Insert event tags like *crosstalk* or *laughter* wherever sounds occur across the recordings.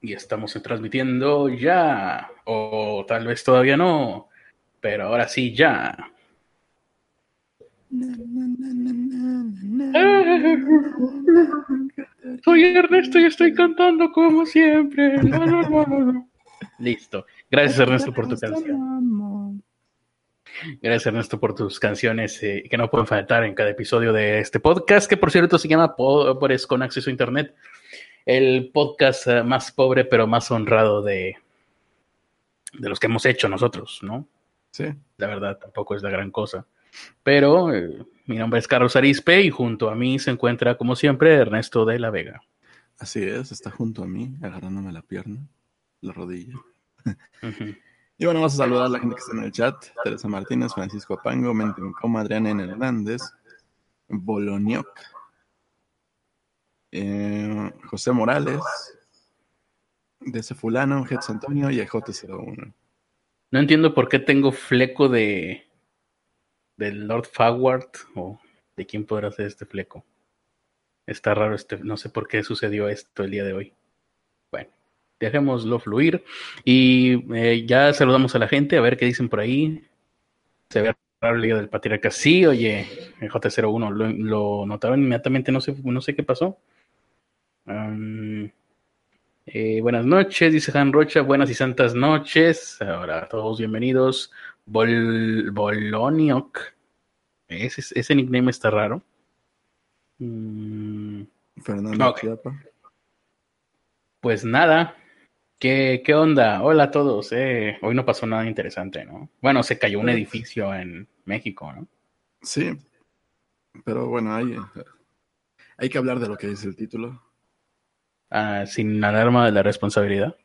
y estamos transmitiendo ya, o tal vez todavía no, pero ahora sí ya. Soy Ernesto y estoy cantando como siempre. Listo. Gracias Ernesto por tu canción. Gracias Ernesto por tus canciones eh, que no pueden faltar en cada episodio de este podcast, que por cierto se llama Pobres con Acceso a Internet el podcast eh, más pobre pero más honrado de, de los que hemos hecho nosotros, ¿no? Sí. La verdad, tampoco es la gran cosa. Pero eh, mi nombre es Carlos Arispe y junto a mí se encuentra, como siempre, Ernesto de la Vega. Así es, está junto a mí, agarrándome la pierna, la rodilla. Y bueno, vamos a saludar a la gente que está en el chat. Teresa Martínez, Francisco Apango, Mente Coma, Adriana N. Hernández, Bolonioc, eh, José Morales, de ese fulano, Hetz Antonio y EJ01. No entiendo por qué tengo fleco de del Lord Faward o de quién podrá ser este fleco. Está raro este, no sé por qué sucedió esto el día de hoy. Bueno, dejémoslo fluir y eh, ya saludamos a la gente a ver qué dicen por ahí. Se ve raro el del patriarca. Sí, oye, el J01 lo, lo notaron inmediatamente, no sé, no sé qué pasó. Eh, buenas noches, dice Han Rocha. Buenas y santas noches. Ahora, todos bienvenidos. Bol Boloniok. Ese, ese nickname está raro. Mm. Fernando Pues nada. ¿Qué, ¿Qué, onda? Hola a todos. Eh. Hoy no pasó nada interesante, ¿no? Bueno, se cayó un pues edificio en México, ¿no? Sí. Pero bueno, hay, hay que hablar de lo que dice el título. Ah, sin alarma de la responsabilidad.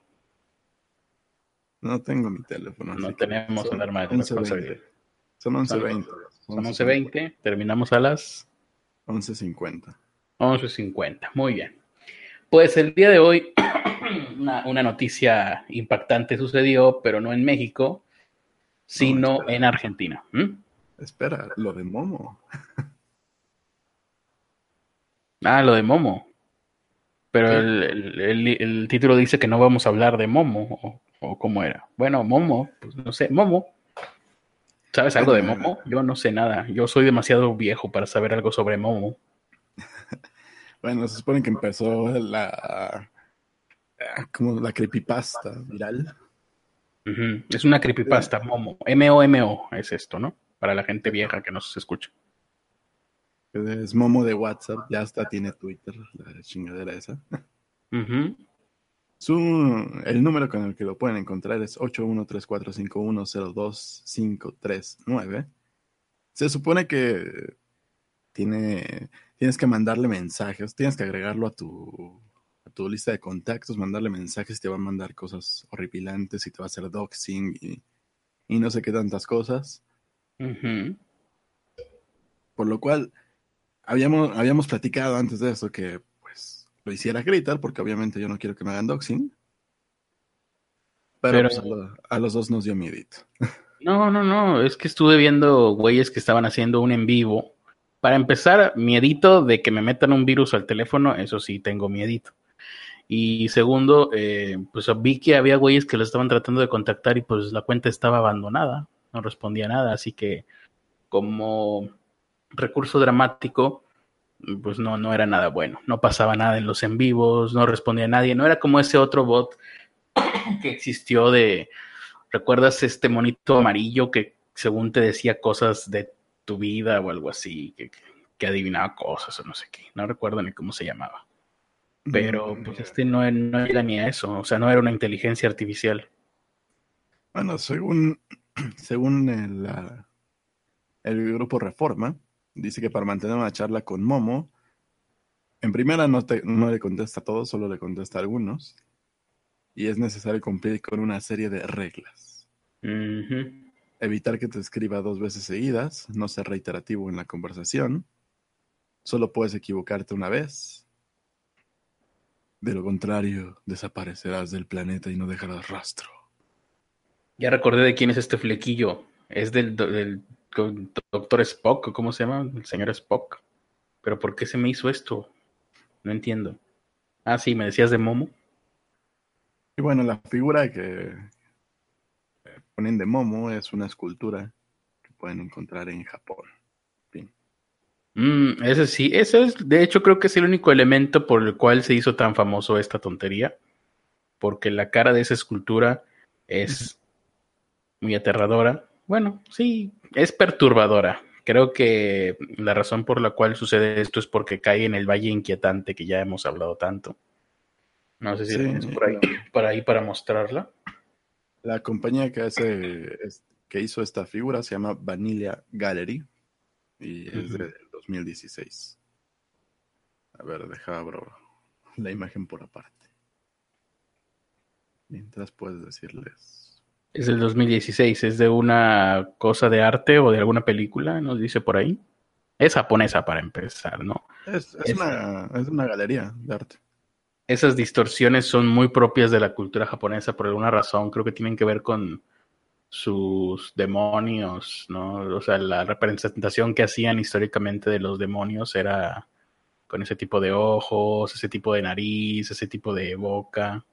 No tengo mi teléfono. No tenemos alarma de responsabilidad. Son 11.20. Son 11.20. Terminamos a las 11.50. 11.50. Muy bien. Pues el día de hoy *clears throat* una, noticia impactante sucedió, pero no en México, sino en Argentina. ¿Mm? Espera, lo de Momo. ah, lo de Momo. Pero el, título dice que no vamos a hablar de Momo, o, cómo era. Bueno, Momo, pues no sé, Momo. ¿Sabes algo de Momo? Yo no sé nada. Yo soy demasiado viejo para saber algo sobre Momo. *laughs* bueno, se supone que empezó la. como la creepypasta viral. Es una creepypasta, Momo. M-O-M-O es esto, ¿no? Para la gente vieja que nos escucha. Es Momo de WhatsApp, ya hasta tiene Twitter, la chingadera esa. Su, el número con el que lo pueden encontrar es 8134510259. Se supone que tiene, tienes que mandarle mensajes, tienes que agregarlo a tu, a tu lista de contactos, mandarle mensajes, te va a mandar cosas horripilantes y te va a hacer doxing y, y no sé qué tantas cosas. Por lo cual, habíamos, habíamos platicado antes de eso que pues lo hiciera gritar, porque obviamente yo no quiero que me hagan doxing. Pero, pues, a, los dos nos dio miedito. *laughs* No, no, no, es que estuve viendo güeyes que estaban haciendo un en vivo. Para empezar, miedito de que me metan un virus al teléfono, eso sí, tengo miedito. Y segundo, eh, pues vi que había güeyes que lo estaban tratando de contactar y pues la cuenta estaba abandonada, no respondía nada, así que como recurso dramático, pues no, no era nada bueno. No pasaba nada en los en vivos, no respondía a nadie. No era como ese otro bot *coughs* que existió de, ¿recuerdas este monito amarillo que según te decía cosas de tu vida o algo así, que, que adivinaba cosas o no sé qué? No recuerdo ni cómo se llamaba. Pero mm. pues este no, no era ni a eso, o sea, no era una inteligencia artificial. Bueno, según, *clears throat* según el, el grupo Reforma, Dice que para mantener una charla con Momo, en primera no, no le contesta a todos, solo le contesta a algunos. Y es necesario cumplir con una serie de reglas. Evitar que te escriba dos veces seguidas, no ser reiterativo en la conversación. Solo puedes equivocarte una vez. De lo contrario, desaparecerás del planeta y no dejarás rastro. Ya recordé de quién es este flequillo. Es del, del Doctor Spock, ¿cómo se llama? El señor Spock. Pero ¿por qué se me hizo esto? No entiendo. Ah, sí, me decías de Momo. Y bueno, la figura que ponen de Momo es una escultura que pueden encontrar en Japón. Fin. Mm, ese sí, ese es, de hecho creo que es el único elemento por el cual se hizo tan famoso esta tontería, porque la cara de esa escultura es muy aterradora. Bueno, sí, es perturbadora. Creo que la razón por la cual sucede esto es porque cae en el valle inquietante que ya hemos hablado tanto. No sé si Sí. por ahí, por ahí para mostrarla. La compañía que hace que hizo esta figura se llama Vanilla Gallery y es Ujú. del 2016. A ver, deja abro la imagen por aparte. Mientras puedes decirles. Es del 2016, es de una cosa de arte o de alguna película, nos dice por ahí. Es japonesa para empezar, ¿no? Es, es Es- una, es una galería de arte. Esas distorsiones son muy propias de la cultura japonesa por alguna razón, creo que tienen que ver con sus demonios, ¿no? O sea, la representación que hacían históricamente de los demonios era con ese tipo de ojos, ese tipo de nariz, ese tipo de boca.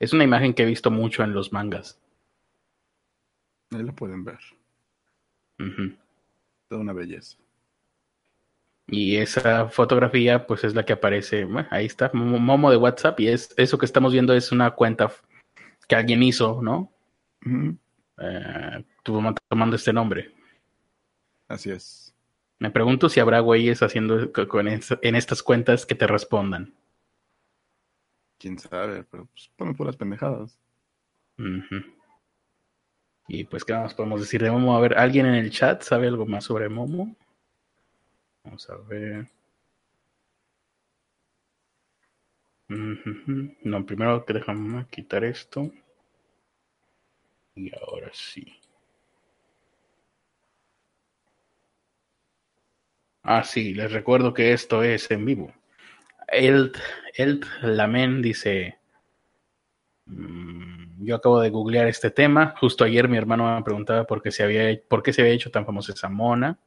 Es una imagen que he visto mucho en los mangas. Ahí lo pueden ver. Toda una belleza. Y esa fotografía, pues es la que aparece. Bueno, ahí está, Momo de WhatsApp. Y es eso que estamos viendo es una cuenta que alguien hizo, ¿no? Eh, tuvo- tomando este nombre. Así es. Me pregunto si habrá güeyes haciendo co- con es- en estas cuentas que te respondan. Quién sabe, pero pues ponen puras pendejadas. Ujú. Y pues, ¿qué más podemos decir de Momo? A ver, ¿alguien en el chat sabe algo más sobre Momo? Vamos a ver. No, primero que déjame quitar esto. Y ahora sí. Ah, sí, les recuerdo que esto es en vivo. El, el Lamen dice, yo acabo de googlear este tema. Justo ayer mi hermano me preguntaba por qué se había, por qué se había hecho tan famosa esa mona.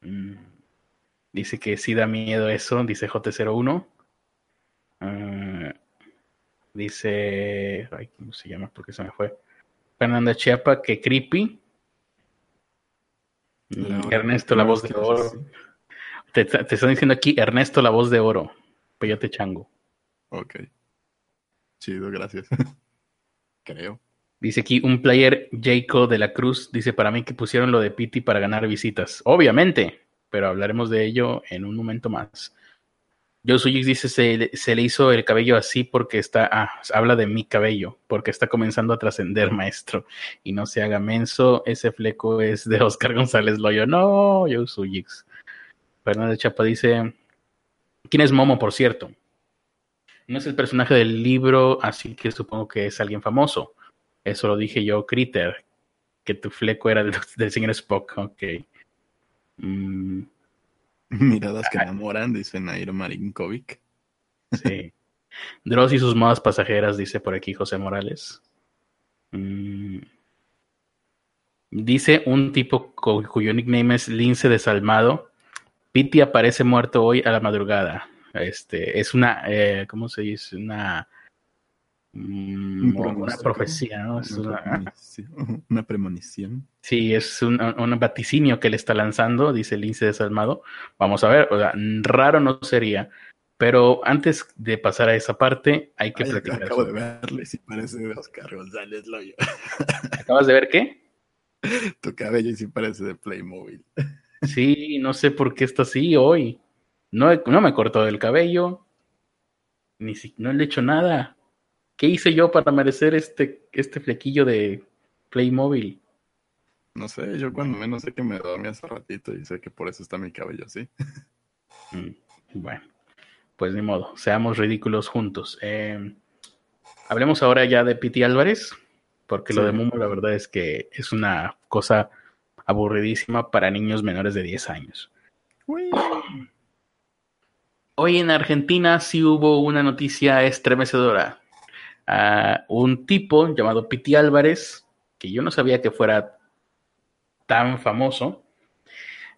Mm, dice que sí da miedo eso, dice J01. Ah, dice, ay, ¿cómo se llama? Porque se me fue. Fernanda Chiapa, que creepy. Mm, Ernesto, la voz de oro. Te, te están diciendo aquí Ernesto, la voz de oro. Peyote chango. Ok. Chido, gracias. *laughs* Creo. Dice aquí un player Jaco de la Cruz. Dice para mí que pusieron lo de Pity para ganar visitas. Obviamente, pero hablaremos de ello en un momento más. Yo Suyix dice se, le- se le hizo el cabello así porque está. Ah, habla de mi cabello. Porque está comenzando a trascender, maestro. Y no se haga menso. Ese fleco es de Oscar González Loyo. No, yo Suyix. Fernández Chapa dice. ¿Quién es Momo, por cierto? No es el personaje del libro, así que supongo que es alguien famoso. Eso lo dije yo, Critter, que tu fleco era del, del señor Spock. Ok. Mm, *laughs* Miradas que enamoran, dice Nairo Marinkovic. sí. Dross y sus modas pasajeras, dice por aquí José Morales. Mm, dice un tipo cu- cuyo nickname es Lince Desalmado. Pity aparece muerto hoy a la madrugada. Este, es una, eh, ¿cómo se dice? Una, mm, Un una profecía, ¿no? Es Una una- premonición. Una premonición. Sí, es un, un vaticinio que le está lanzando, dice Lince Desalmado. Vamos a ver, o sea, raro no sería. Pero antes de pasar a esa parte, hay que Ay, platicar. acabo de verle sí parece de Oscar González Loyo. *laughs* ¿Acabas de ver qué? tu cabello sí parece de Playmobil. Sí, no sé por qué está así hoy. No, he- no me cortó el cabello, ni si, no le he hecho nada. ¿Qué hice yo para merecer este, este flequillo de Playmobil? No sé, yo cuando menos sé que me dormí hace ratito y sé que por eso está mi cabello así. Mm, Bueno, pues ni modo, seamos ridículos juntos. Eh, hablemos ahora ya de Piti Álvarez, porque lo de Mumo la verdad es que es una cosa aburridísima para niños menores de 10 años. Uy. Hoy en Argentina sí hubo una noticia estremecedora. Un tipo llamado Piti Álvarez, que yo no sabía que fuera tan famoso,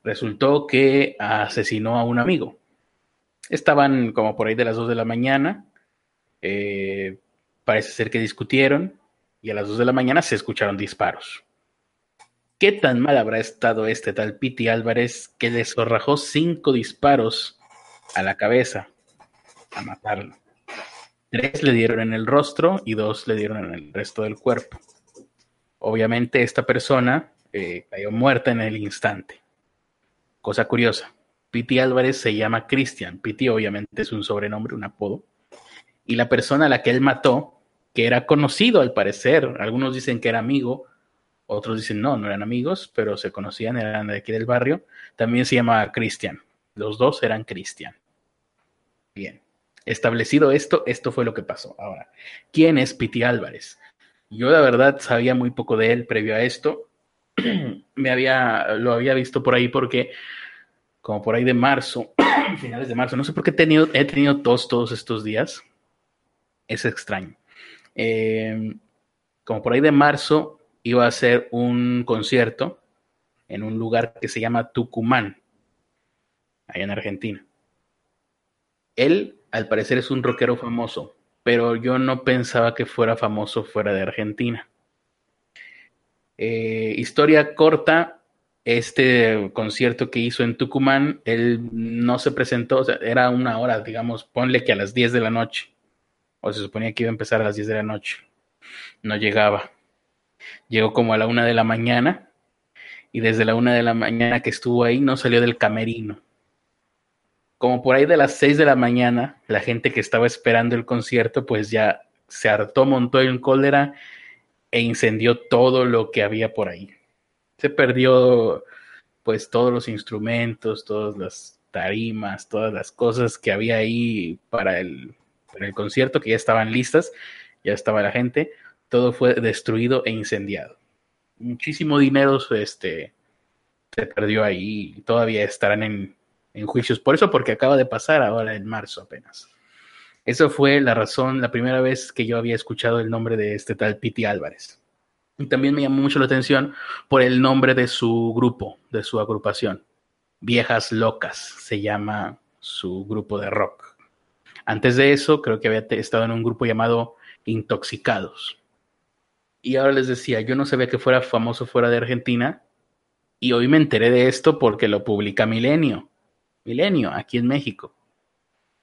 resultó que asesinó a un amigo. Estaban como por ahí de las 2 de la mañana, eh, Parece ser que discutieron y a las 2 de la mañana se escucharon disparos. ¿Qué tan mal habrá estado este tal Piti Álvarez que le zorrajó cinco disparos a la cabeza a matarlo? Tres le dieron en el rostro y dos le dieron en el resto del cuerpo. Obviamente esta persona eh, cayó muerta en el instante. Cosa curiosa, Piti Álvarez se llama Cristian. Piti obviamente es un sobrenombre, un apodo. Y la persona a la que él mató, que era conocido al parecer, algunos dicen que era amigo, otros dicen no, no eran amigos, pero se conocían, eran de aquí del barrio, también se llamaba Cristian. Los dos eran Cristian. Bien. Establecido esto, esto fue lo que pasó. Ahora, ¿quién es Piti Álvarez? Yo la verdad sabía muy poco de él previo a esto. *clears throat* Me había, lo había visto por ahí porque como por ahí de marzo, *clears throat* finales de marzo, no sé por qué he tenido, he tenido tos todos estos días. Es extraño. Eh, como por ahí de marzo iba a hacer un concierto en un lugar que se llama Tucumán, allá en Argentina. Él, al parecer, es un rockero famoso, pero yo no pensaba que fuera famoso fuera de Argentina. Eh, historia corta, este concierto que hizo en Tucumán, él no se presentó, o sea, era una hora, digamos, ponle que a las 10 de la noche, o se suponía que iba a empezar a las 10 de la noche, no llegaba. Llegó como a la una de la mañana y desde la una de la mañana que estuvo ahí no salió del camerino. Como por ahí de las seis de la mañana, la gente que estaba esperando el concierto pues ya se hartó, montó en cólera e incendió todo lo que había por ahí. Se perdió pues todos los instrumentos, todas las tarimas, todas las cosas que había ahí para el, para el concierto que ya estaban listas, ya estaba la gente todo fue destruido e incendiado. Muchísimo dinero este, se perdió ahí todavía estarán en, en juicios. Por eso, porque acaba de pasar ahora en marzo apenas. Eso fue la razón, la primera vez que yo había escuchado el nombre de este tal Piti Álvarez. Y también me llamó mucho la atención por el nombre de su grupo, de su agrupación. Viejas Locas se llama su grupo de rock. Antes de eso, creo que había estado en un grupo llamado Intoxicados. Y ahora les decía, yo no sabía que fuera famoso fuera de Argentina. Y hoy me enteré de esto porque lo publica Milenio. Milenio, aquí en México.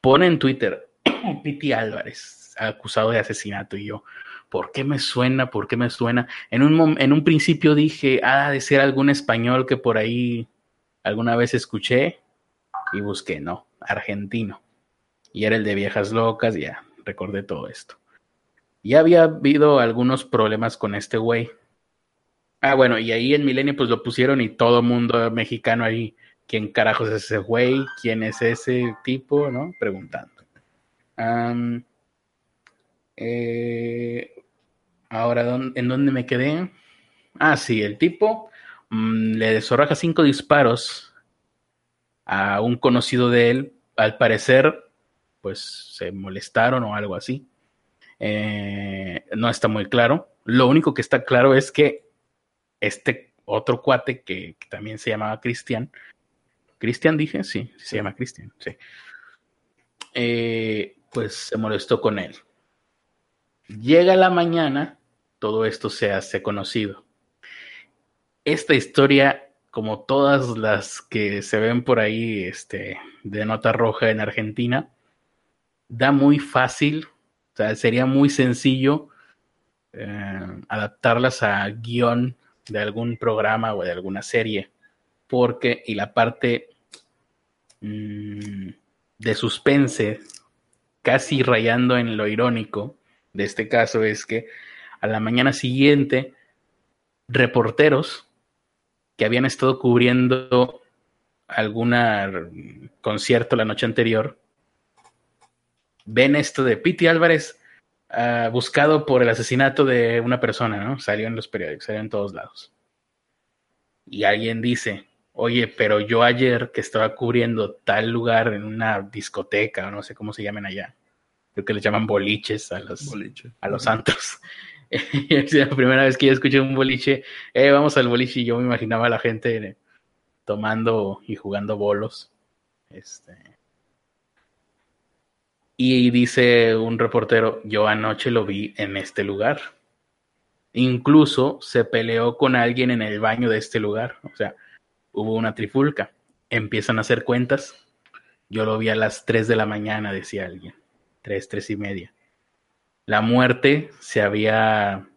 Pone en Twitter, *clears throat* Piti Álvarez, acusado de asesinato. Y yo, ¿por qué me suena? ¿Por qué me suena? En un, en un principio dije, ah, de ser algún español que por ahí alguna vez escuché. Y busqué, no, argentino. Y era el de Viejas Locas, ya, recordé todo esto. Ya había habido algunos problemas con este güey. Ah, bueno, y ahí en Milenio pues lo pusieron y todo mundo mexicano ahí, ¿quién carajos es ese güey? ¿Quién es ese tipo? ¿No? Preguntando. Eh, ahora, ¿en dónde me quedé? Ah, sí, el tipo mm, le desorraja cinco disparos a un conocido de él. Al parecer, pues se molestaron o algo así. Eh, no está muy claro. Lo único que está claro es que este otro cuate que, también se llamaba Cristian, Cristian dije, sí, se llama Cristian, sí. Eh, pues se molestó con él. Llega la mañana, todo esto se hace conocido. Esta historia, como todas las que se ven por ahí este, de nota roja en Argentina, da muy fácil o sea, sería muy sencillo eh, adaptarlas a guion de algún programa o de alguna serie. Porque, y la parte de suspense, casi rayando en lo irónico de este caso, es que a la mañana siguiente, reporteros que habían estado cubriendo algún concierto la noche anterior, ven esto de Piti Álvarez uh, buscado por el asesinato de una persona, ¿no? Salió en los periódicos, salió en todos lados. Y alguien dice, oye, pero yo ayer que estaba cubriendo tal lugar en una discoteca, o no sé cómo se llaman allá, creo que le llaman boliches a los, a los santos. *laughs* es la primera vez que yo escuché un boliche, eh, vamos al boliche y yo me imaginaba a la gente tomando y jugando bolos. Este, Y dice un reportero, yo anoche lo vi en este lugar. Incluso se peleó con alguien en el baño de este lugar. O sea, hubo una trifulca. Empiezan a hacer cuentas. Yo lo vi a las 3 de la mañana, decía alguien. 3, 3 y media. La muerte se había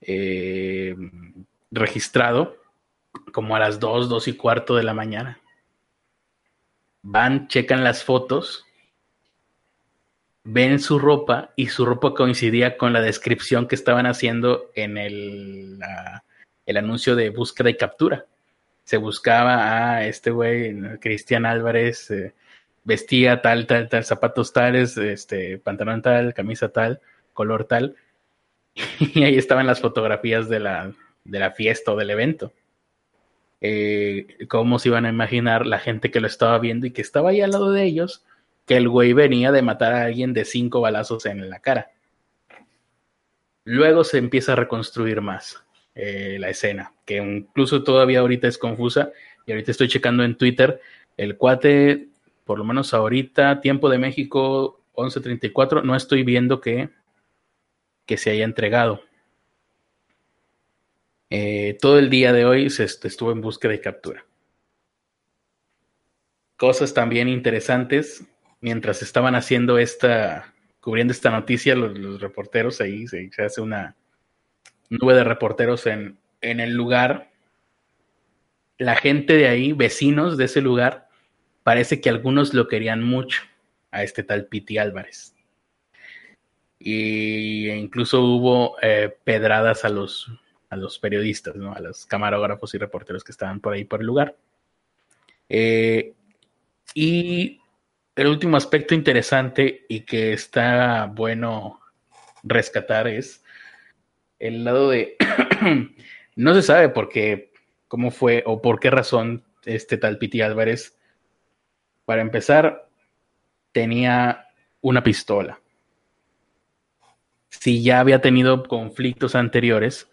eh, registrado como a las 2, 2 y cuarto de la mañana. Van, checan las fotos ven su ropa y su ropa coincidía con la descripción que estaban haciendo en el, el anuncio de búsqueda y captura. Se buscaba a este güey, Cristian Álvarez, eh, vestía tal, tal, tal, zapatos tales, este, pantalón tal, camisa tal, color tal. *laughs* Y ahí estaban las fotografías de la, de la fiesta o del evento. Eh, ¿Cómo se iban a imaginar la gente que lo estaba viendo y que estaba ahí al lado de ellos? que el güey venía de matar a alguien de cinco balazos en la cara. Luego se empieza a reconstruir más eh, la escena, que incluso todavía ahorita es confusa. Y ahorita estoy checando en Twitter, el cuate, por lo menos ahorita, tiempo de México 11.34, no estoy viendo que, que se haya entregado. Eh, todo el día de hoy se estuvo en búsqueda y captura. Cosas también interesantes mientras estaban haciendo esta, cubriendo esta noticia, los, reporteros ahí, se, hace una nube de reporteros en, en el lugar. La gente de ahí, vecinos de ese lugar, parece que algunos lo querían mucho a este tal Piti Álvarez. Y incluso hubo eh, pedradas a los, a los periodistas, ¿no? a los camarógrafos y reporteros que estaban por ahí por el lugar. Eh, y el último aspecto interesante y que está bueno rescatar es el lado de *clears throat* no se sabe por qué, cómo fue o por qué razón este tal Piti Álvarez, para empezar, tenía una pistola. Si ya había tenido conflictos anteriores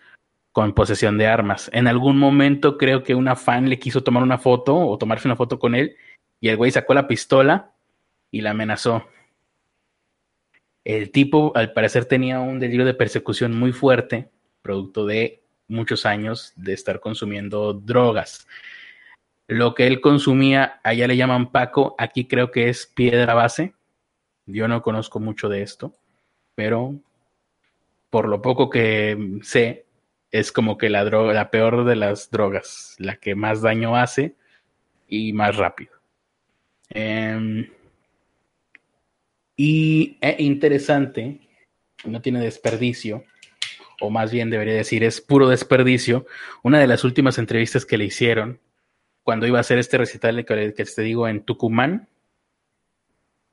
con posesión de armas. En algún momento creo que una fan le quiso tomar una foto o tomarse una foto con él y el güey sacó la pistola y la amenazó. El tipo, al parecer, tenía un delirio de persecución muy fuerte, producto de muchos años de estar consumiendo drogas. Lo que él consumía, allá le llaman Paco, aquí creo que es piedra base. Yo no conozco mucho de esto, pero por lo poco que sé, es como que la droga, la peor de las drogas, la que más daño hace y más rápido. Eh, y es interesante, no tiene desperdicio, o más bien debería decir, es puro desperdicio. Una de las últimas entrevistas que le hicieron cuando iba a hacer este recital que, te digo en Tucumán,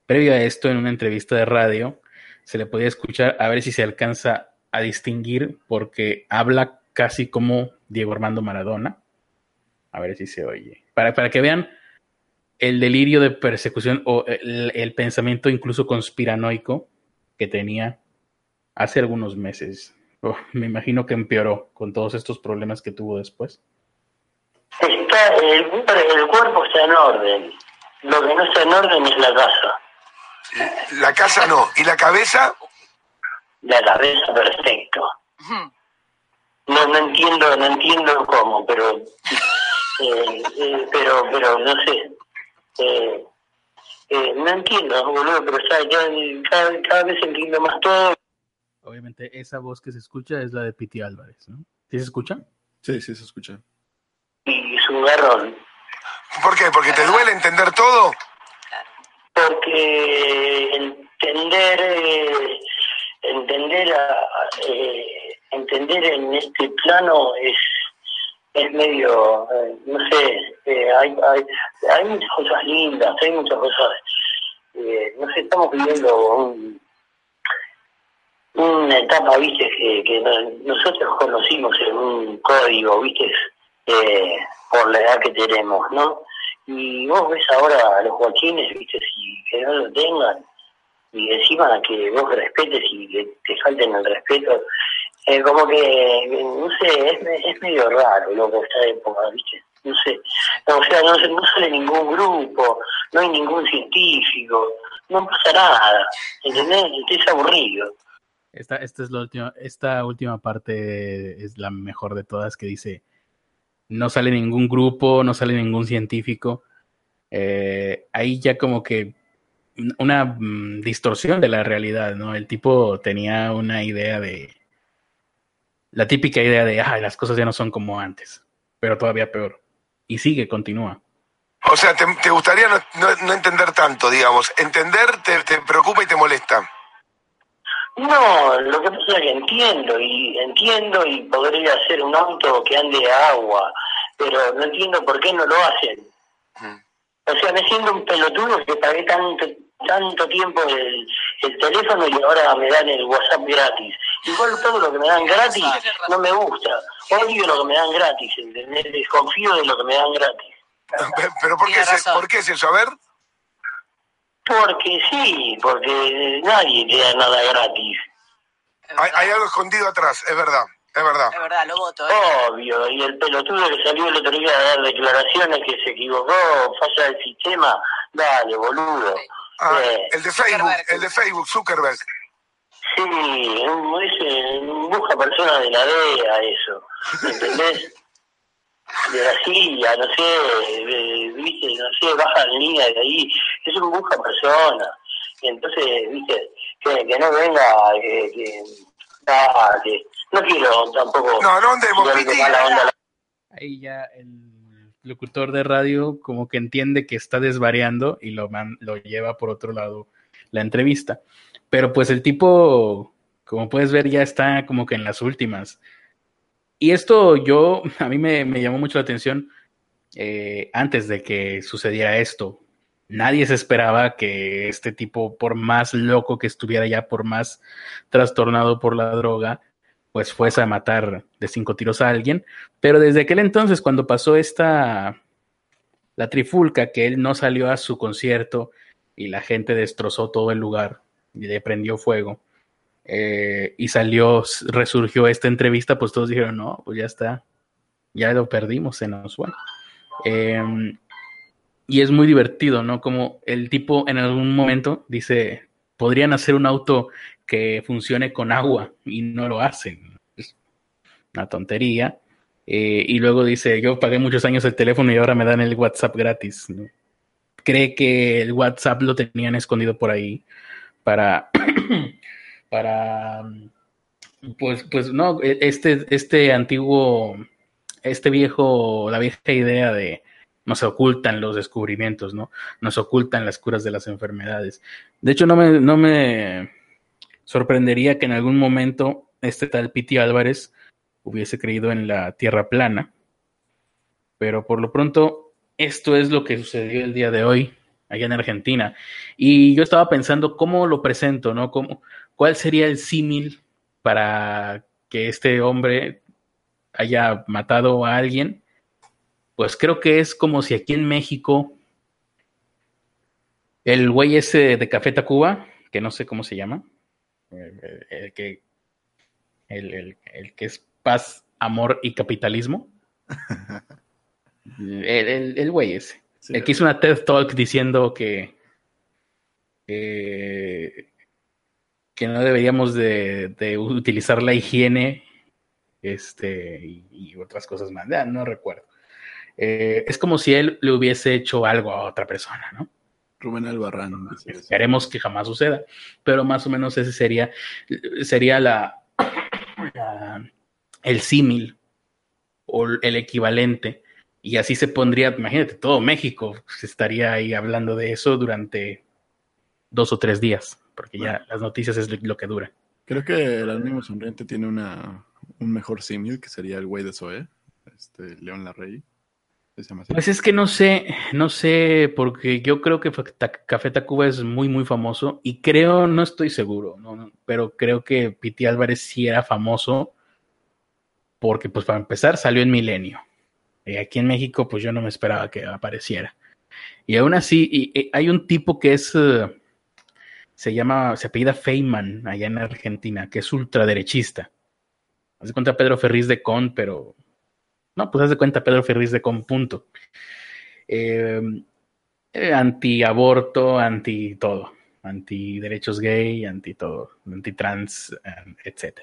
previo a esto, en una entrevista de radio, se le podía escuchar a ver si se alcanza a distinguir, porque habla casi como Diego Armando Maradona. A ver si se oye. Para, para que vean el delirio de persecución o el, pensamiento incluso conspiranoico que tenía hace algunos meses. Oh, me imagino que empeoró con todos estos problemas que tuvo después. Está, el, el, cuerpo está en orden. Lo que no está en orden es la casa. La casa no. ¿Y la cabeza? La cabeza, perfecto. No, no entiendo, no entiendo cómo, pero, *laughs* eh, eh, pero, pero no sé. Eh, eh, no entiendo, boludo, pero cada, cada, vez entiendo más todo. Obviamente esa voz que se escucha es la de Piti Álvarez, ¿no? ¿Sí se escucha? Sí, sí se escucha. Y es un garrón. ¿Por qué? ¿Porque te duele entender todo? Porque entender, eh, entender, eh, entender en este plano es es medio, eh, no sé, eh, hay, hay, hay muchas cosas lindas, hay muchas cosas, eh, no sé, estamos viviendo un, una etapa, viste, que, que nosotros conocimos en un código, viste, eh, por la edad que tenemos, ¿no? Y vos ves ahora a los guachines, viste, si que no lo tengan, y encima que vos respetes y que te falten el respeto, como que, no sé, es, es, medio raro, loco, esta época, ¿viste? no sé. O sea, no, no sale ningún grupo, no hay ningún científico, no pasa nada, ¿entendés? Es aburrido. Esta, esta es la última, esta última parte es la mejor de todas que dice no sale ningún grupo, no sale ningún científico. Eh, ahí ya como que una mm, distorsión de la realidad, ¿no? El tipo tenía una idea de la típica idea de, ah, las cosas ya no son como antes, pero todavía peor. Y sigue, continúa. O sea, te, gustaría no, entender tanto, digamos. Entender te, te, preocupa y te molesta. No, lo que pasa es que entiendo y entiendo y podría hacer un auto que ande a agua, pero no entiendo por qué no lo hacen. O sea, me siento un pelotudo que pagué tanto tanto tiempo el, el teléfono y ahora me dan el WhatsApp gratis. Igual todo lo que me dan gratis no me gusta. Odio lo que me dan gratis, Desconfío de lo que me dan gratis. ¿Pero por qué, es, por qué es eso? A ver. Porque sí, porque nadie te da nada gratis. Hay, algo escondido atrás, es verdad. Es verdad. Es verdad, lo voto. ¿eh? Obvio, y el pelotudo que salió el otro día a dar declaraciones que se equivocó, falla el sistema, dale, boludo. Ah, el de Facebook, el de Facebook, Zuckerberg. Sí, es, busca personas de la DEA eso, ¿entendés? de la silla, no sé, viste, no sé, baja la línea de ahí, es un busca personas. Y entonces, viste, que, que no venga, que, que, que, no quiero tampoco. No, no andemos, Ahí ya el locutor de radio como que entiende que está desvariando y lo, lo lleva por otro lado la entrevista. Pero pues el tipo, como puedes ver, ya está como que en las últimas. Y esto yo, *laughs* a mí me, llamó mucho la atención eh, antes de que sucediera esto. Nadie se esperaba que este tipo, por más loco que estuviera ya, por más trastornado por la droga, pues fuese a matar de cinco tiros a alguien. Pero desde aquel entonces, cuando pasó esta, la trifulca, que él no salió a su concierto y la gente destrozó todo el lugar le prendió fuego, eh, y salió, resurgió esta entrevista, pues todos dijeron, no, pues ya está, ya lo perdimos, se nos. Em, y es muy divertido, ¿no? Como el tipo en algún momento dice, podrían hacer un auto que funcione con agua y no lo hacen. Una tontería. Eh, y luego dice, yo pagué muchos años el teléfono y ahora me dan el WhatsApp gratis. Cree que el WhatsApp lo tenían escondido por ahí para, *clears throat* para, pues, pues no, e, este, este antiguo, este viejo, la vieja idea de nos ocultan los descubrimientos, ¿no? Nos ocultan las curas de las enfermedades. De hecho, no me, no me sorprendería que en algún momento este tal Piti Álvarez hubiese creído en la Tierra plana. Pero por lo pronto, esto es lo que sucedió el día de hoy allá en Argentina. Y yo estaba pensando cómo lo presento, ¿no? ¿Cómo, ¿Cuál sería el símil para que este hombre haya matado a alguien? Pues creo que es como si aquí en México el güey ese de Café Tacuba, que no sé cómo se llama, el, que, el, que es paz, amor y capitalismo. *laughs* el, güey ese. El que hizo una TED Talk diciendo que, que, no deberíamos de, utilizar la higiene este, y, otras cosas más. no recuerdo. Eh, es como si él le hubiese hecho algo a otra persona, ¿no? Rubén Albarrán. Esperemos que jamás suceda, pero más o menos ese sería, sería la, el símil o el equivalente. Y así se pondría, imagínate, todo México estaría ahí hablando de eso durante dos o tres días, porque ya las noticias es lo que dura. Creo que el ánimo sonriente tiene una, un mejor símil, que sería el güey de Zoe, este León Larrey. Pues es que no sé, no sé, porque yo creo que Café Tacuba es muy, muy famoso y creo, no estoy seguro, no, pero creo que Piti Álvarez sí era famoso porque, pues para empezar, salió en Milenio. Y aquí en México, pues yo no me esperaba que apareciera. Y aún así, y, hay un tipo que es, eh, se llama, se apellida Feynman allá en Argentina, que es ultraderechista. Hace cuenta Pedro Ferriz de Con, pero No, pues haz de cuenta Pedro Ferriz de Compunto. Eh, eh, anti-aborto, anti todo, anti derechos gay, anti todo, anti trans, eh, etc.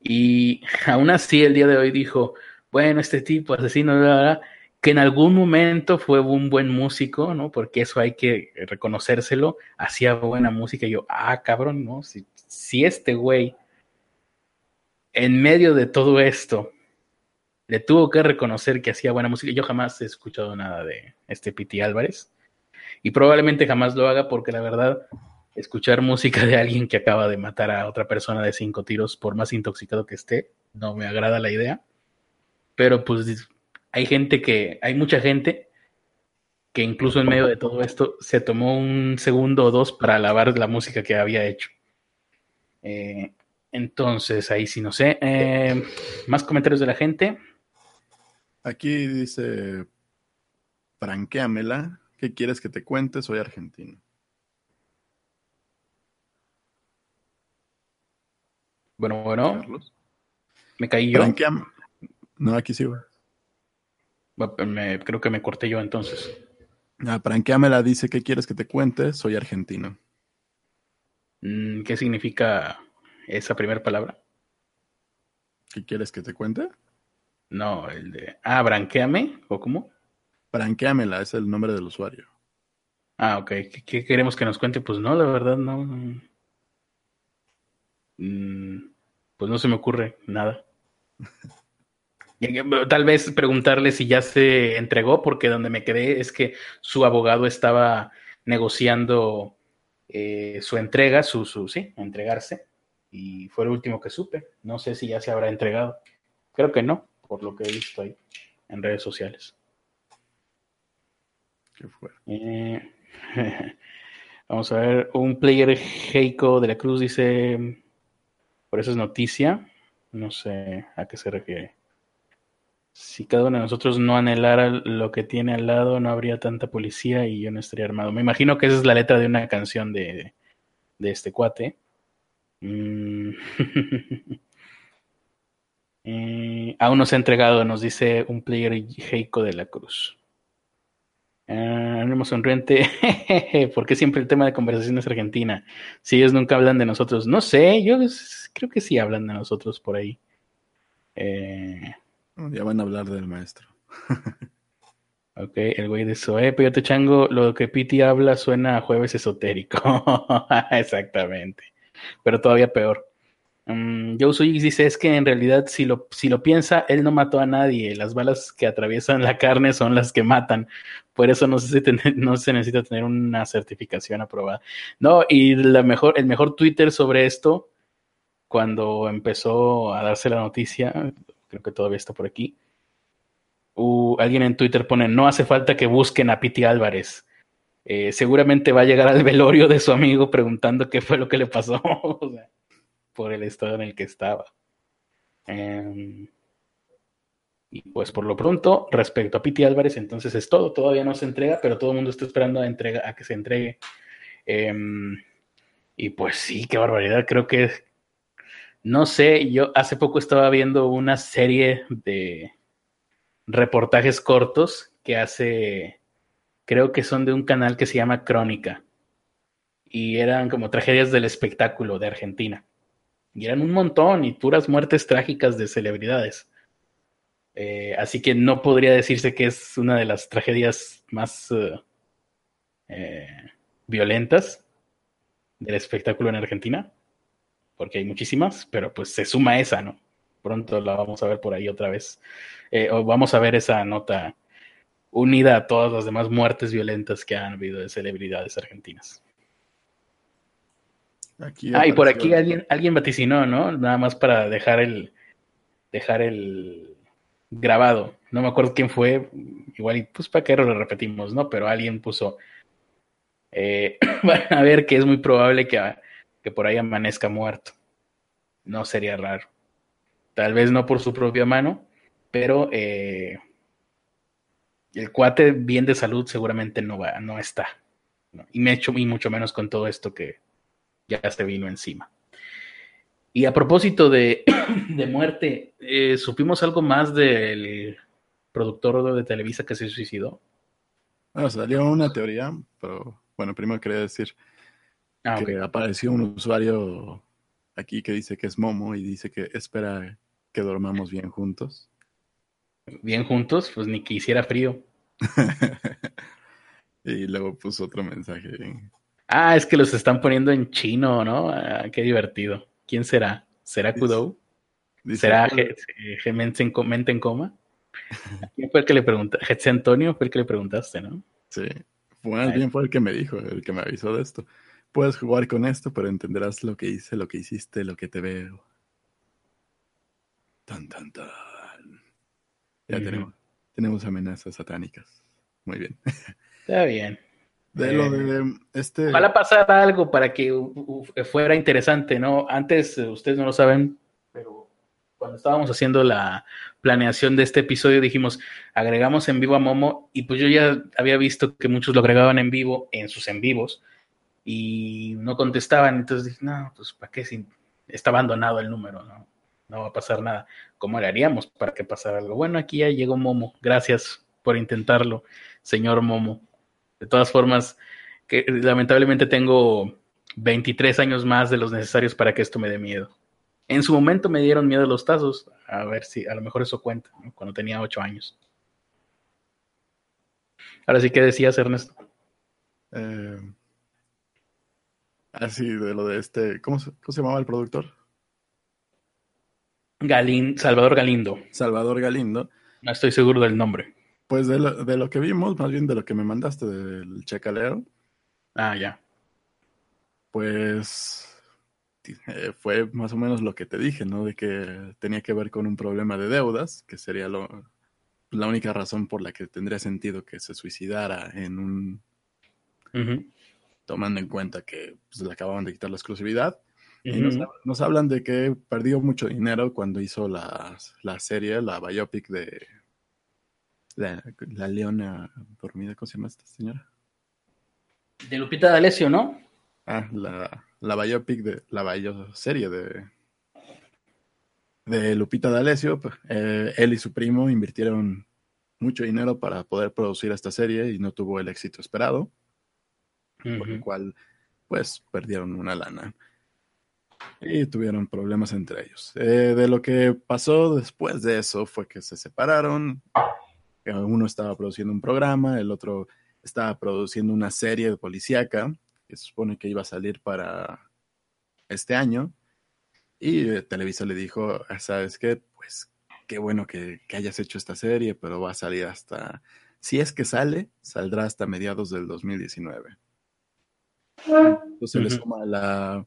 Y aún así el día de hoy dijo, bueno, este tipo asesino, que en algún momento fue un buen músico, ¿no? Porque eso hay que reconocérselo, hacía buena música y yo, ah, cabrón, ¿no? Si, si este güey, en medio de todo esto, le tuvo que reconocer que hacía buena música. Yo jamás he escuchado nada de este Piti Álvarez y probablemente jamás lo haga porque la verdad, escuchar música de alguien que acaba de matar a otra persona de cinco tiros, por más intoxicado que esté, no me agrada la idea. Pero pues hay gente que, hay mucha gente que incluso en medio de todo esto se tomó un segundo o dos para alabar la música que había hecho. Eh, entonces, ahí sí no sé. Eh, más comentarios de la gente. Aquí dice, franqueamela, ¿qué quieres que te cuente? Soy argentino. Bueno, bueno. Me caí yo. No, aquí sigo. Me, creo que me corté yo entonces. Ah, franqueamela dice, ¿qué quieres que te cuente? Soy argentino. Mm, ¿Qué significa esa primera palabra? ¿Qué quieres que te cuente? No, el de. Ah, branqueame, ¿o cómo? Branqueamela, es el nombre del usuario. Ah, ok. ¿Qué, queremos que nos cuente? Pues no, la verdad, no. Mm, pues no se me ocurre nada. *laughs* Tal vez preguntarle si ya se entregó, porque donde me quedé es que su abogado estaba negociando eh, su entrega, su, su, sí, entregarse, y fue el último que supe. No sé si ya se habrá entregado. Creo que no por lo que he visto ahí en redes sociales. ¿Qué fue? Eh, *laughs* vamos a ver, un player Heiko de la Cruz dice, por eso es noticia, no sé a qué se refiere. Si cada uno de nosotros no anhelara lo que tiene al lado, no habría tanta policía y yo no estaría armado. Me imagino que esa es la letra de una canción de, de este cuate. Mm. *laughs* Eh, aún no se ha entregado, nos dice un player Heiko de la Cruz. Uh, sonriente. *laughs* ¿Por qué siempre el tema de conversación es Argentina? Si ellos nunca hablan de nosotros. No sé, yo creo que sí hablan de nosotros por ahí. Eh, ya van a hablar del maestro. *laughs* ok, el güey de Zoe, te Chango, lo que Piti habla suena a jueves esotérico. *laughs* Exactamente. Pero todavía peor. Um, Joe dice, es que en realidad si lo, si lo piensa, él no mató a nadie, las balas que atraviesan la carne son las que matan, por eso no se, no se necesita tener una certificación aprobada. No, y la mejor, el mejor Twitter sobre esto, cuando empezó a darse la noticia, creo que todavía está por aquí, alguien en Twitter pone, no hace falta que busquen a Piti Álvarez. Eh, seguramente va a llegar al velorio de su amigo preguntando qué fue lo que le pasó. *laughs* o sea, por el estado en el que estaba. Em, y pues por lo pronto, respecto a Piti Álvarez, entonces es todo. Todavía no se entrega, pero todo el mundo está esperando a, entrega, a que se entregue. Em, y pues sí, qué barbaridad. Creo que, no sé, yo hace poco estaba viendo una serie de reportajes cortos que hace, creo que son de un canal que se llama Crónica. Y eran como tragedias del espectáculo de Argentina. Y eran un montón y puras muertes trágicas de celebridades. Eh, así que no podría decirse que es una de las tragedias más eh, eh, violentas del espectáculo en Argentina, porque hay muchísimas, pero pues se suma esa, ¿no? Pronto la vamos a ver por ahí otra vez. o vamos a ver esa nota unida a todas las demás muertes violentas que han habido de celebridades argentinas ah, y por aquí alguien, alguien vaticinó, ¿no? Nada más para dejar el, dejar el grabado. No me acuerdo quién fue, igual, y pues para qué lo repetimos, ¿no? Pero alguien puso, eh, *clears throat* a ver que es muy probable que, que por ahí amanezca muerto. No sería raro. Tal vez no por su propia mano, pero eh, el cuate bien de salud seguramente no va, no está. Y me hecho y mucho menos con todo esto que, ya se vino encima. Y a propósito de, *clears throat* de muerte, eh, ¿supimos algo más del productor de Televisa que se suicidó? Bueno, salió una teoría, pero bueno, primero quería decir Ah, que apareció un usuario aquí que dice que es Momo y dice que espera que dormamos bien juntos. Bien juntos, pues ni que hiciera frío. *laughs* y luego puso otro mensaje. Ah, es que los están poniendo en chino, ¿no? Ah, qué divertido. ¿Quién será? ¿Será Kudou? Dice, ¿Será "Hola". Ge- Ge- Mente en coma? ¿Quién fue el que le preguntaste? Jetse Antonio fue el que le preguntaste, ¿no? Sí, fue bien fue el que me dijo, el que me avisó de esto. Puedes jugar con esto, pero entenderás lo que hice, lo que hiciste, lo que te veo. Tan, tan, tan. Ya tenemos, tenemos amenazas satánicas. Muy bien. *laughs* Está bien. De lo de este. Ojalá pasara algo para que u- u- fuera interesante, ¿no? Antes, eh, ustedes no lo saben, pero cuando estábamos haciendo la planeación de este episodio dijimos, agregamos en vivo a Momo y pues yo ya había visto que muchos lo agregaban en vivo, en sus en vivos, y no contestaban, entonces dije, no, pues ¿para qué? Si está abandonado el número, ¿no? No va a pasar nada. ¿Cómo le haríamos para que pasara algo? Bueno, aquí ya llegó Momo. Gracias por intentarlo, señor Momo. De todas formas, que lamentablemente tengo 23 años más de los necesarios para que esto me dé miedo. En su momento me dieron miedo los tazos, a ver si a lo mejor eso cuenta, ¿no? cuando tenía 8 años. Ahora sí que decías, Ernesto. eh, así, de lo de este. ¿Cómo se, cómo se llamaba el productor? Galín, Salvador Galindo, Salvador Galindo. no estoy seguro del nombre. Pues de lo, de lo que vimos, más bien de lo que me mandaste del checaleo, Ah, ya. pues eh, fue más o menos lo que te dije, ¿no? De que tenía que ver con un problema de deudas, que sería lo, la única razón por la que tendría sentido que se suicidara en un. Tomando en cuenta que pues, le acababan de quitar la exclusividad. Y nos hablan de que perdió mucho dinero cuando hizo la, la serie, la biopic de la, la leona dormida, ¿cómo se llama esta señora? De Lupita D'Alessio, ¿no? Ah, la, la biopic de la bio serie de de Lupita D'Alessio, pues, eh, él y su primo invirtieron mucho dinero para poder producir esta serie y no tuvo el éxito esperado, por lo cual pues perdieron una lana y tuvieron problemas entre ellos. Eh, de lo que pasó después de eso fue que se separaron, que uno estaba produciendo un programa, el otro estaba produciendo una serie de policíaca que se supone que iba a salir para este año. Y eh, Televisa le dijo, "Ah, ¿sabes qué? Pues qué bueno que, que hayas hecho esta serie, pero va a salir hasta, si es que sale, saldrá hasta mediados del 2019. Entonces le Ujú. suma la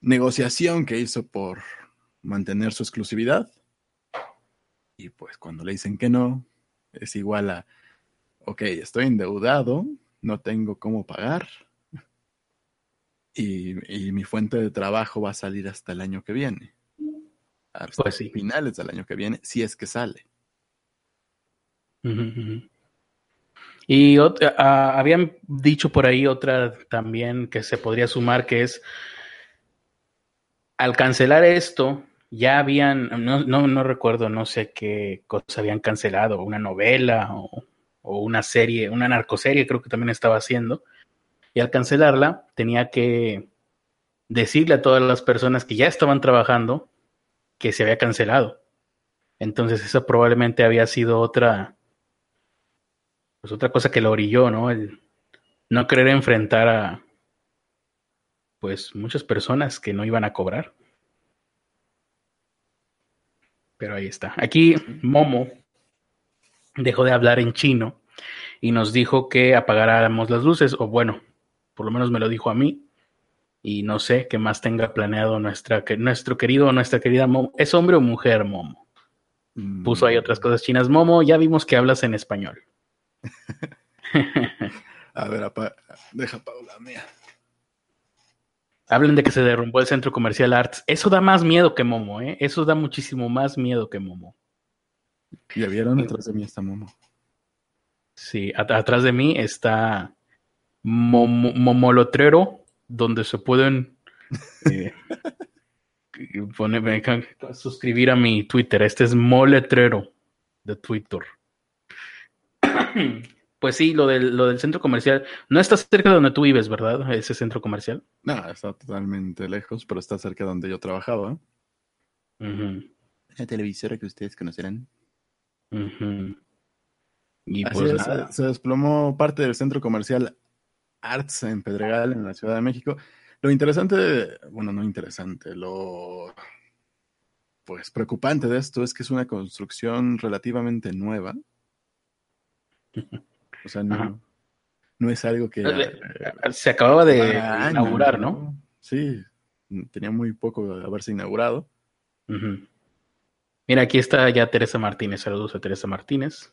negociación que hizo por mantener su exclusividad. Y pues cuando le dicen que no, es igual a, ok, estoy endeudado, no tengo cómo pagar. Y, y mi fuente de trabajo va a salir hasta el año que viene. Hasta Pues sí. finales del año que viene, si es que sale. Y ah, habían dicho por ahí otra también que se podría sumar, que es, al cancelar esto, ya habían, no, no, no recuerdo, no sé qué cosa habían cancelado, una novela o, o una serie, una narcoserie creo que también estaba haciendo, y al cancelarla tenía que decirle a todas las personas que ya estaban trabajando que se había cancelado. Entonces esa probablemente había sido otra pues otra cosa que lo orilló, ¿no? El no querer enfrentar a pues muchas personas que no iban a cobrar. Pero ahí está. Aquí Momo dejó de hablar en chino y nos dijo que apagáramos las luces, o bueno, por lo menos me lo dijo a mí. Y no sé qué más tenga planeado nuestra, que, nuestro querido o nuestra querida Momo. ¿Es hombre o mujer, Momo? Puso ahí otras cosas chinas. Momo, ya vimos que hablas en español. *laughs* A ver, apa- deja Paula mía. Hablan de que se derrumbó el centro comercial Arts. Eso da más miedo que Momo, ¿eh? Eso da muchísimo más miedo que Momo. ¿Ya vieron? Atrás de mí está Momo. Sí, at- atrás de mí está Momo- Momolotrero, donde se pueden *laughs* eh, suscribir a mi Twitter. Este es moletrero de Twitter. *clears throat* Pues sí, lo del, lo del centro comercial. No está cerca de donde tú vives, ¿verdad? Ese centro comercial. No, está totalmente lejos, pero está cerca de donde yo trabajaba. La televisora que ustedes conocerán. Y Así pues es, nada. se desplomó parte del centro comercial Arts en Pedregal, en la Ciudad de México. Lo interesante, bueno, no interesante, lo pues preocupante de esto es que es una construcción relativamente nueva. *laughs* O sea, Ajá. no, no es algo que... Eh, Se acababa de Ah, inaugurar, ¿no? Sí, tenía muy poco de haberse inaugurado. Mira, aquí está ya Teresa Martínez. Saludos a Teresa Martínez.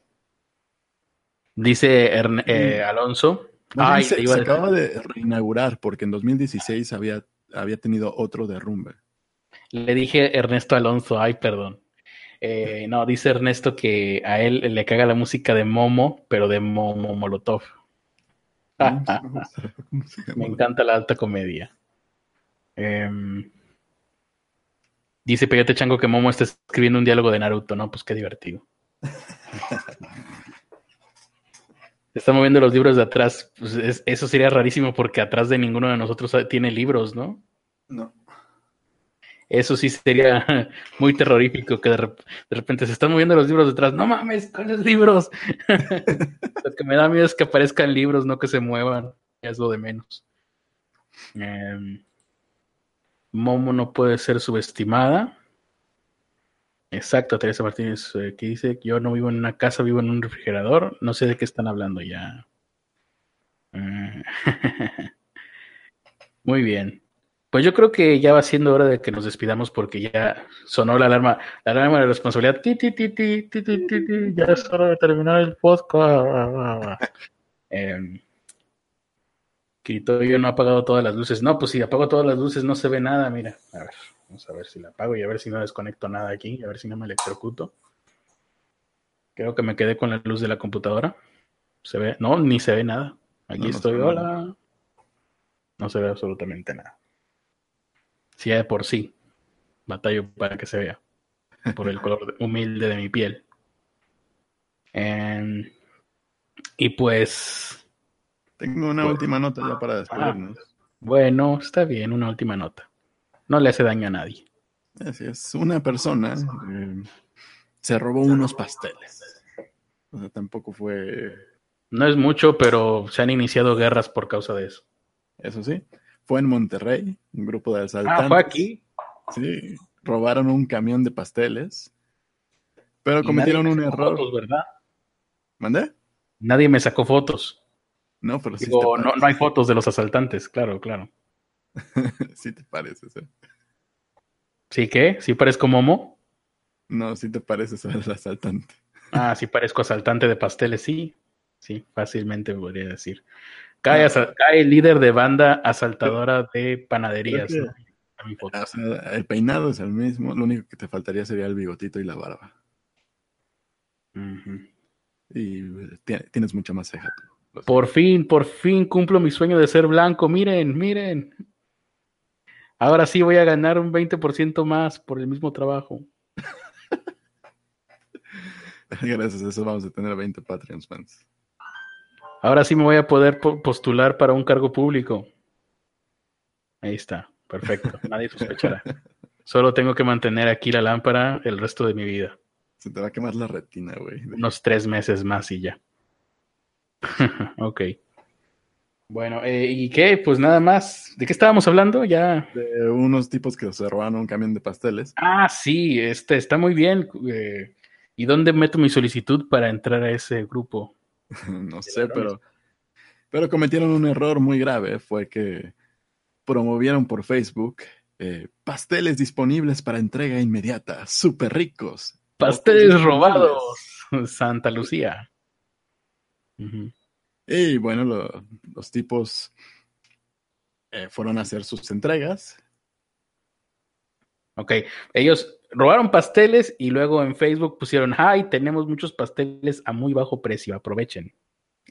Dice Ern- eh, Alonso. Bien Ay, se, iba a se acaba de reinaugurar porque en 2016 había, había tenido otro derrumbe. Le dije Ernesto Alonso, ay, perdón. Eh, no, dice Ernesto que a él le caga la música de Momo, pero de Momo Molotov. ¿Cómo se- cómo se llama? Me encanta la alta comedia. Em, dice Peyote Chango que Momo está escribiendo un diálogo de Naruto, ¿no? Pues qué divertido. Se Está moviendo los libros de atrás. Pues es- eso sería rarísimo porque atrás de ninguno de nosotros tiene libros, ¿no? No. Eso sí sería *laughs* muy terrorífico que de, rep- de repente se están moviendo los libros detrás. No mames, ¿cuáles libros? *laughs* Lo que me da miedo es que aparezcan libros, no que se muevan. Es lo de menos. Em, Momo no puede ser subestimada. Exacto, Teresa Martínez, eh, que dice, yo no vivo en una casa, vivo en un refrigerador. No sé de qué están hablando ya. Eh, *laughs* Muy bien. Pues yo creo que ya va siendo hora de que nos despidamos porque ya sonó la alarma, la alarma de responsabilidad. Ti, ti, ti, ti, ti, ti, ti, ti. Ya es hora de terminar el podcast. Eh, Kirito yo no ha apagado todas las luces. No, pues si apago todas las luces no se ve nada, mira. A ver, vamos a ver si la apago y a ver si no desconecto nada aquí, a ver si no me electrocuto. Creo que me quedé con la luz de la computadora. Se ve, no, ni se ve nada. Aquí No, no estoy, hola. No se ve absolutamente nada. Si ya de por sí batallo para que se vea. Por el color de- *laughs* humilde de mi piel. Em, y pues, Tengo una Bueno. última nota ya para despedirnos. bueno, está bien, una última nota. No le hace daño a nadie. Así es, una persona eh, se robó unos pasteles. O sea, tampoco fue, No es mucho, pero se han iniciado guerras por causa de eso. eso sí, fue en Monterrey, un grupo de asaltantes. Ah, fue aquí. Sí, robaron un camión de pasteles, pero Y cometieron un me error. fotos, ¿verdad? ¿Mandé? Nadie me sacó fotos. No, pero sí, Digo, te no, no hay fotos de los asaltantes, claro, claro. *laughs* sí te pareces, ¿eh? ¿Sí qué? ¿Sí parezco Momo? No, sí te pareces al asaltante. Ah, sí parezco asaltante de pasteles, sí. Sí, fácilmente podría decir. Cae, cae el líder de banda asaltadora de panaderías. Creo ¿no? A mi foto. O sea, el peinado es el mismo, lo único que te faltaría sería el bigotito y la barba. Y ti- tienes mucha más ceja tú. Por fin, por fin cumplo mi sueño de ser blanco. Miren, miren. Ahora sí voy a ganar un 20% más por el mismo trabajo. *laughs* Gracias a eso vamos a tener 20 Patreons fans. Ahora sí me voy a poder po- postular para un cargo público. Ahí está, perfecto. *laughs* Nadie sospechará. Solo tengo que mantener aquí la lámpara el resto de mi vida. Se te va a quemar la retina, güey. Unos tres meses más y ya. *laughs* ok. Bueno, eh, ¿y qué? Pues nada más. ¿De qué estábamos hablando? Ya. De unos tipos que se robaron un camión de pasteles. Ah, sí, este está muy bien. eh, ¿Y dónde meto mi solicitud para entrar a ese grupo? *laughs* no sé, pero, pero cometieron un error muy grave. Fue que promovieron por Facebook eh, pasteles disponibles para entrega inmediata, súper ricos. Pasteles robados. Santa Lucía. Y bueno, lo- los tipos eh, fueron a hacer sus entregas. Ok, ellos robaron pasteles y luego en Facebook pusieron, ay, tenemos muchos pasteles a muy bajo precio, aprovechen.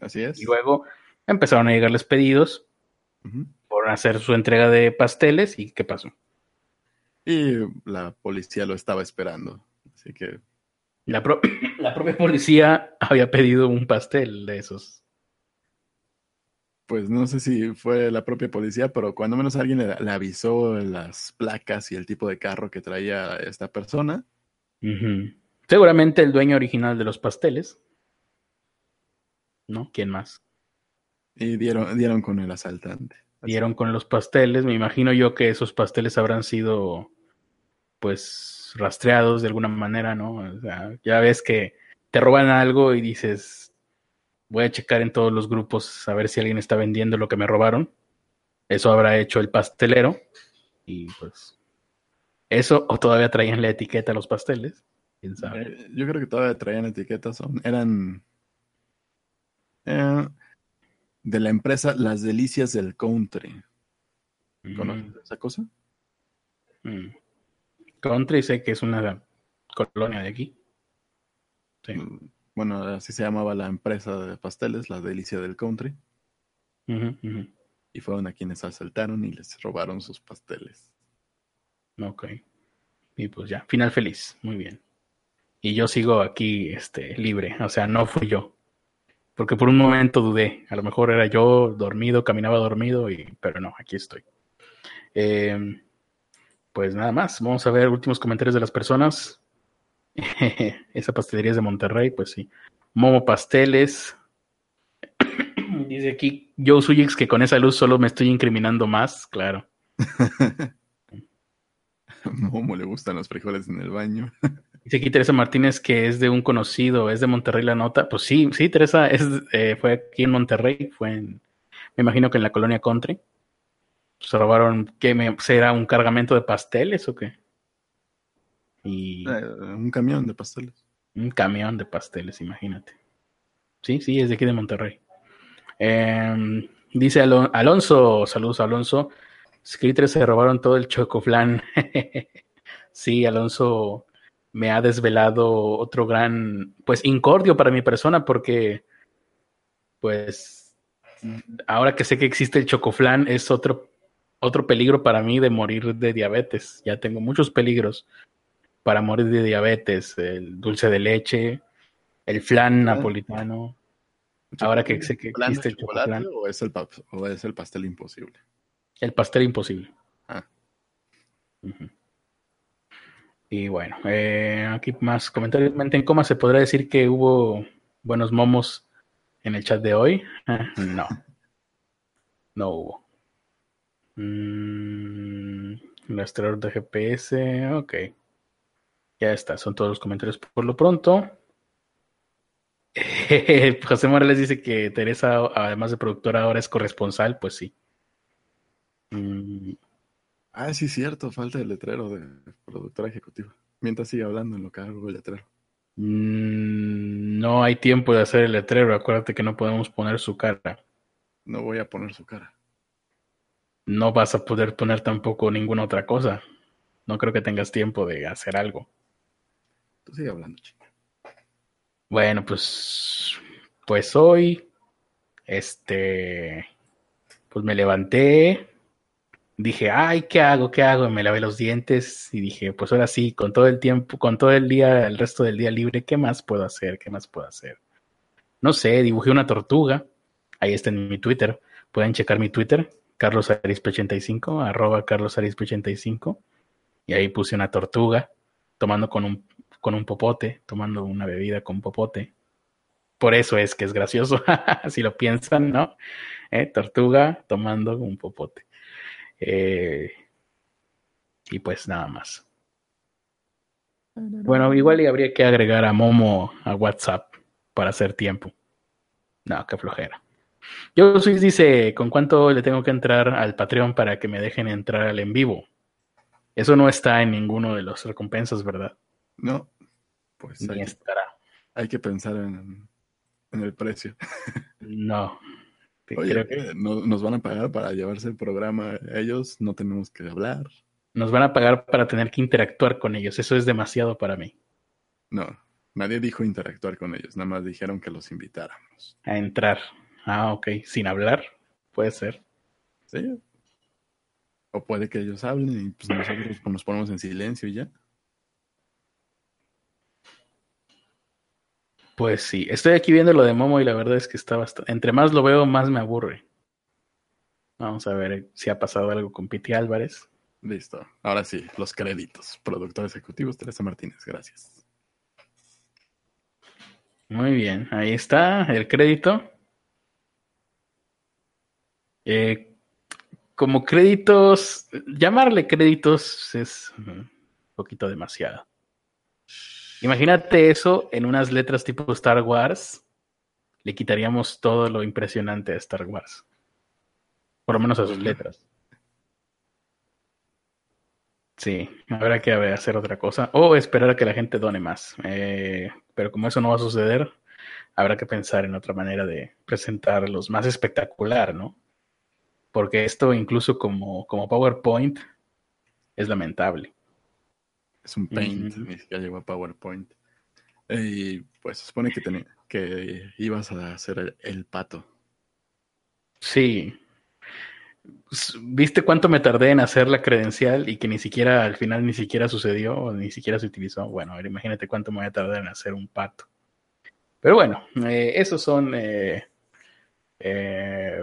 Así es. Y luego empezaron a llegarles pedidos por hacer su entrega de pasteles y ¿qué pasó? Y la policía lo estaba esperando. Así que La, pro- *coughs* la propia policía había pedido un pastel de esos. Pues no sé si fue la propia policía, pero cuando menos alguien le, le avisó las placas y el tipo de carro que traía esta persona. Seguramente el dueño original de los pasteles. ¿No? ¿Quién más? Y dieron, dieron con el asaltante. Dieron con los pasteles. Me imagino yo que esos pasteles habrán sido, pues, rastreados de alguna manera, ¿no? O sea, ya ves que te roban algo y dices, voy a checar en todos los grupos a ver si alguien está vendiendo lo que me robaron. Eso habrá hecho el pastelero. Y pues, eso, o todavía traían la etiqueta a los pasteles. ¿Quién sabe? Eh, yo creo que todavía traían etiquetas. Son, eran eh, de la empresa Las Delicias del Country. ¿Conoces esa cosa? Mm. Country sé que es una colonia de aquí. Sí. Mm, Bueno, así se llamaba la empresa de pasteles, La Delicia del Country. Y fueron a quienes asaltaron y les robaron sus pasteles. Ok. Y pues ya, final feliz. Muy bien. Y yo sigo aquí este, libre. O sea, no fui yo. Porque por un momento dudé. A lo mejor era yo dormido, caminaba dormido, y... pero no, aquí estoy. Eh, pues nada más. Vamos a ver últimos comentarios de las personas. *laughs* Esa pastelería es de Monterrey, pues sí. Momo Pasteles. *clears throat* Dice aquí Joe Suyix que con esa luz solo me estoy incriminando más, claro. *laughs* Momo le gustan los frijoles en el baño. *laughs* Dice aquí Teresa Martínez que es de un conocido, es de Monterrey la nota. Pues sí, sí, Teresa es, eh, fue aquí en Monterrey, fue en, me imagino que en la colonia Country. Se robaron, ¿qué me, será un cargamento de pasteles o qué? Y Eh, un camión de pasteles. un camión de pasteles, imagínate. Sí, sí, es de aquí de Monterrey. Em, dice Alo- Alonso, saludos Alonso. Scritters se robaron todo el chocoflan. *laughs* sí, Alonso me ha desvelado otro gran, pues, incordio para mi persona porque, pues, ahora que sé que existe el chocoflan es otro, otro peligro para mí de morir de diabetes. Ya tengo muchos peligros para morir de diabetes, el dulce de leche, el flan napolitano. Ahora que sé que ¿Plan de existe el chocolate o es, el o es el pastel imposible? El pastel imposible. Ah. Y bueno, eh, aquí más comentarios. En coma, ¿se podrá decir que hubo buenos momos en el chat de hoy? *laughs* no. No hubo. Mm, rastreador de GPS, ok. Ya está, son todos los comentarios por lo pronto. *laughs* José Morales dice que Teresa, además de productora, ahora es corresponsal, pues sí. Mm, Ah, sí, cierto, falta el letrero de productora ejecutiva. Mientras sigue hablando en lo que hago el letrero. mm, no hay tiempo de hacer el letrero, acuérdate que no podemos poner su cara. No voy a poner su cara. No vas a poder poner tampoco ninguna otra cosa. No creo que tengas tiempo de hacer algo. Tú sigue hablando, chica. Bueno, pues, pues hoy, este, pues me levanté, dije, ay, ¿qué hago? ¿Qué hago? Y me lavé los dientes y dije, pues ahora sí, con todo el tiempo, con todo el día, el resto del día libre, ¿qué más puedo hacer? ¿Qué más puedo hacer? No sé, dibujé una tortuga, ahí está en mi Twitter, pueden checar mi Twitter, carlosarispe85, arroba carlosarispe85, y ahí puse una tortuga tomando con un con un popote, tomando una bebida con popote. Por eso es que es gracioso, *laughs* si lo piensan, ¿no? Eh, Tortuga tomando un popote. Eh, y pues nada más. Bueno, igual y habría que agregar a Momo a WhatsApp para hacer tiempo. No, qué flojera. Yo Swiss dice, ¿con cuánto le tengo que entrar al Patreon para que me dejen entrar al en vivo? Eso no está en ninguno de los recompensas, ¿verdad? No, pues Ni hay, estará. hay que pensar en, en el precio. No. Oye, creo que eh, no- nos van a pagar para llevarse el programa ellos, no tenemos que hablar. nos van a pagar para tener que interactuar con ellos. Eso es demasiado para mí. No, nadie dijo interactuar con ellos, nada más dijeron que los invitáramos. A entrar. Ah, ok. Sin hablar. Puede ser. ¿Sí? O puede que ellos hablen y pues nosotros nos ponemos en silencio y ya. Pues sí, estoy aquí viendo lo de Momo y la verdad es que está bastante... Entre más lo veo, más me aburre. Vamos a ver si ha pasado algo con Piti Álvarez. Listo. Ahora sí, los créditos. Productor ejecutivo, Teresa Martínez. Gracias. Muy bien, ahí está el crédito. Eh, como créditos, llamarle créditos es un poquito demasiado. Imagínate eso en unas letras tipo Star Wars. Le quitaríamos todo lo impresionante de Star Wars. Por lo menos a sus letras. Sí, habrá que hacer otra cosa. O esperar a que la gente done más. Eh, pero como eso no va a suceder, habrá que pensar en otra manera de presentarlos más espectacular, ¿no? Porque esto incluso como, como PowerPoint es lamentable. Es un paint, ni siquiera llegó a PowerPoint. Y pues se supone que, que ibas a hacer el pato. Sí, ¿Viste cuánto me tardé en hacer la credencial y que ni siquiera al final ni siquiera sucedió o ni siquiera se utilizó? Bueno, imagínate cuánto me voy a tardar en hacer un pato. Pero bueno, eh, esos son eh, eh,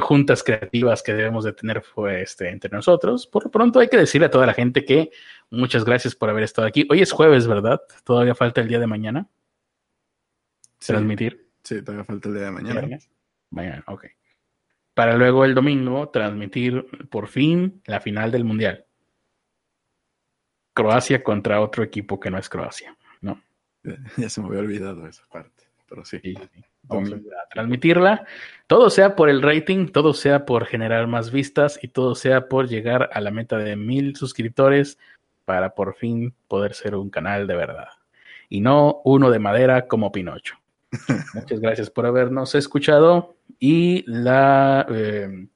juntas creativas que debemos de tener este, entre nosotros. Por lo pronto hay que decirle a toda la gente que muchas gracias por haber estado aquí. Hoy es jueves, ¿verdad? Todavía falta el día de mañana. Transmitir. Sí, todavía falta el día de mañana. Mañana, ok para luego el domingo transmitir por fin la final del Mundial. Croacia contra otro equipo que no es Croacia, ¿no? *laughs* Ya se me había olvidado esa parte, pero sí. Vamos a transmitirla. Todo sea por el rating, todo sea por generar más vistas y todo sea por llegar a la meta de mil suscriptores para por fin poder ser un canal de verdad. Y no uno de madera como Pinocho. *laughs* Muchas gracias por habernos escuchado. Y la, eh,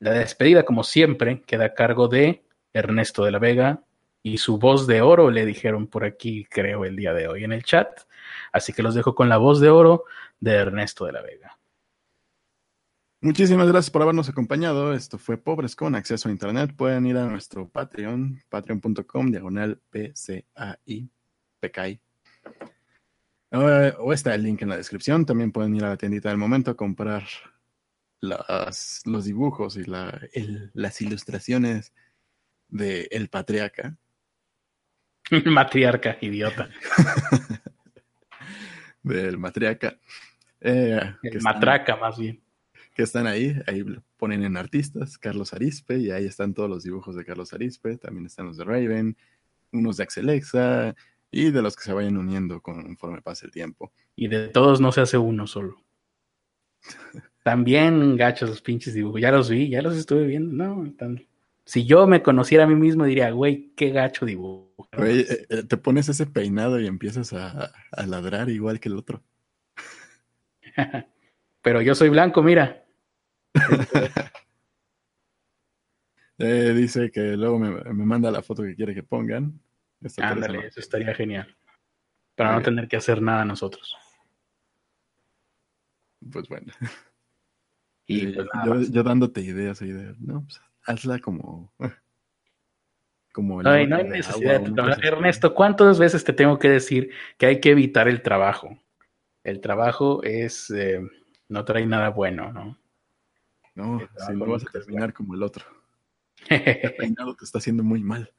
la despedida, como siempre, queda a cargo de Ernesto de la Vega y su voz de oro, le dijeron por aquí, creo, el día de hoy en el chat. Así que los dejo con la voz de oro de Ernesto de la Vega. Muchísimas gracias por habernos acompañado. Esto fue Pobres con Acceso a Internet. Pueden ir a nuestro Patreon, patreon.com, diagonal PCAI, PKI. Eh, o está el link en la descripción. También pueden ir a la tiendita del momento a comprar las, los dibujos y la, las ilustraciones de El Patriarca. *laughs* Matriarca, idiota. *laughs* del Matriarca. Eh, el Matraca, más bien. Que están ahí, ahí ponen en artistas, Carlos Arispe, y ahí están todos los dibujos de Carlos Arispe. También están los de Raven, unos de Axelexa, y de los que se vayan uniendo conforme pase el tiempo. Y de todos no se hace uno solo. *laughs* También gachos los pinches dibujos. Ya los vi, ya los estuve viendo. No, si yo me conociera a mí mismo, diría, güey, qué gacho dibujo. Güey, eh, eh, te pones ese peinado y empiezas a, ladrar igual que el otro. *laughs* Pero yo soy blanco, mira. *laughs* Eh, dice que luego me, me, manda la foto que quiere que pongan. Ándale, eso estaría genial. Para no tener que hacer nada nosotros. Pues bueno. Y pues yo, dándote ideas, ideas. No, pues hazla como. *laughs* como no hay necesidad Ernesto, ¿cuántas veces te tengo que decir que hay que evitar el trabajo? El trabajo es. Eh, no trae nada bueno, ¿no? No, si no vas a terminar como el otro. *laughs* El peinado te está haciendo muy mal.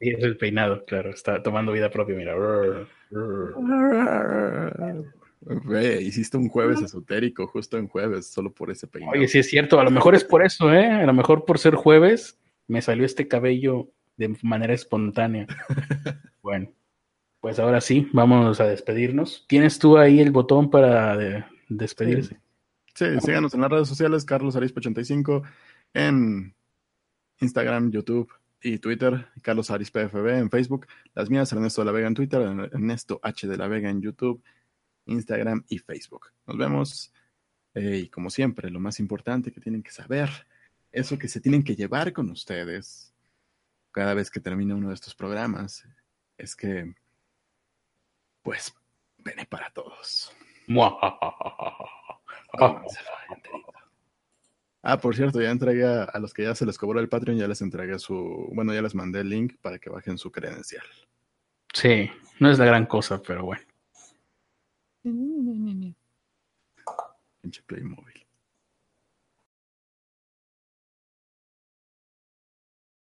Y es el peinado, claro, está tomando vida propia, mira. hiciste un jueves esotérico justo en jueves, solo por ese peinado. Oye, sí es cierto, a lo mejor es por eso, ¿eh? A lo mejor por ser jueves me salió este cabello de manera espontánea. *laughs* Bueno, pues ahora sí, vamos a despedirnos. ¿Tienes tú ahí el botón para despedirse? Sí, síganos en las redes sociales, Carlos Arispe 85 en Instagram, YouTube y Twitter, Carlos Aris PFB en Facebook, las mías Ernesto de la Vega en Twitter, Ernesto H de la Vega en YouTube, Instagram y Facebook. Nos vemos eh, y como siempre, lo más importante que tienen que saber, eso que se tienen que llevar con ustedes cada vez que termine uno de estos programas, es que, pues, vene para todos. *laughs* Ah, por cierto, ya entregué a, a los que ya se les cobró el Patreon, ya les entregué su, bueno, ya les mandé el link para que bajen su credencial. Sí, no es la gran cosa, pero bueno. Pinche Playmobil.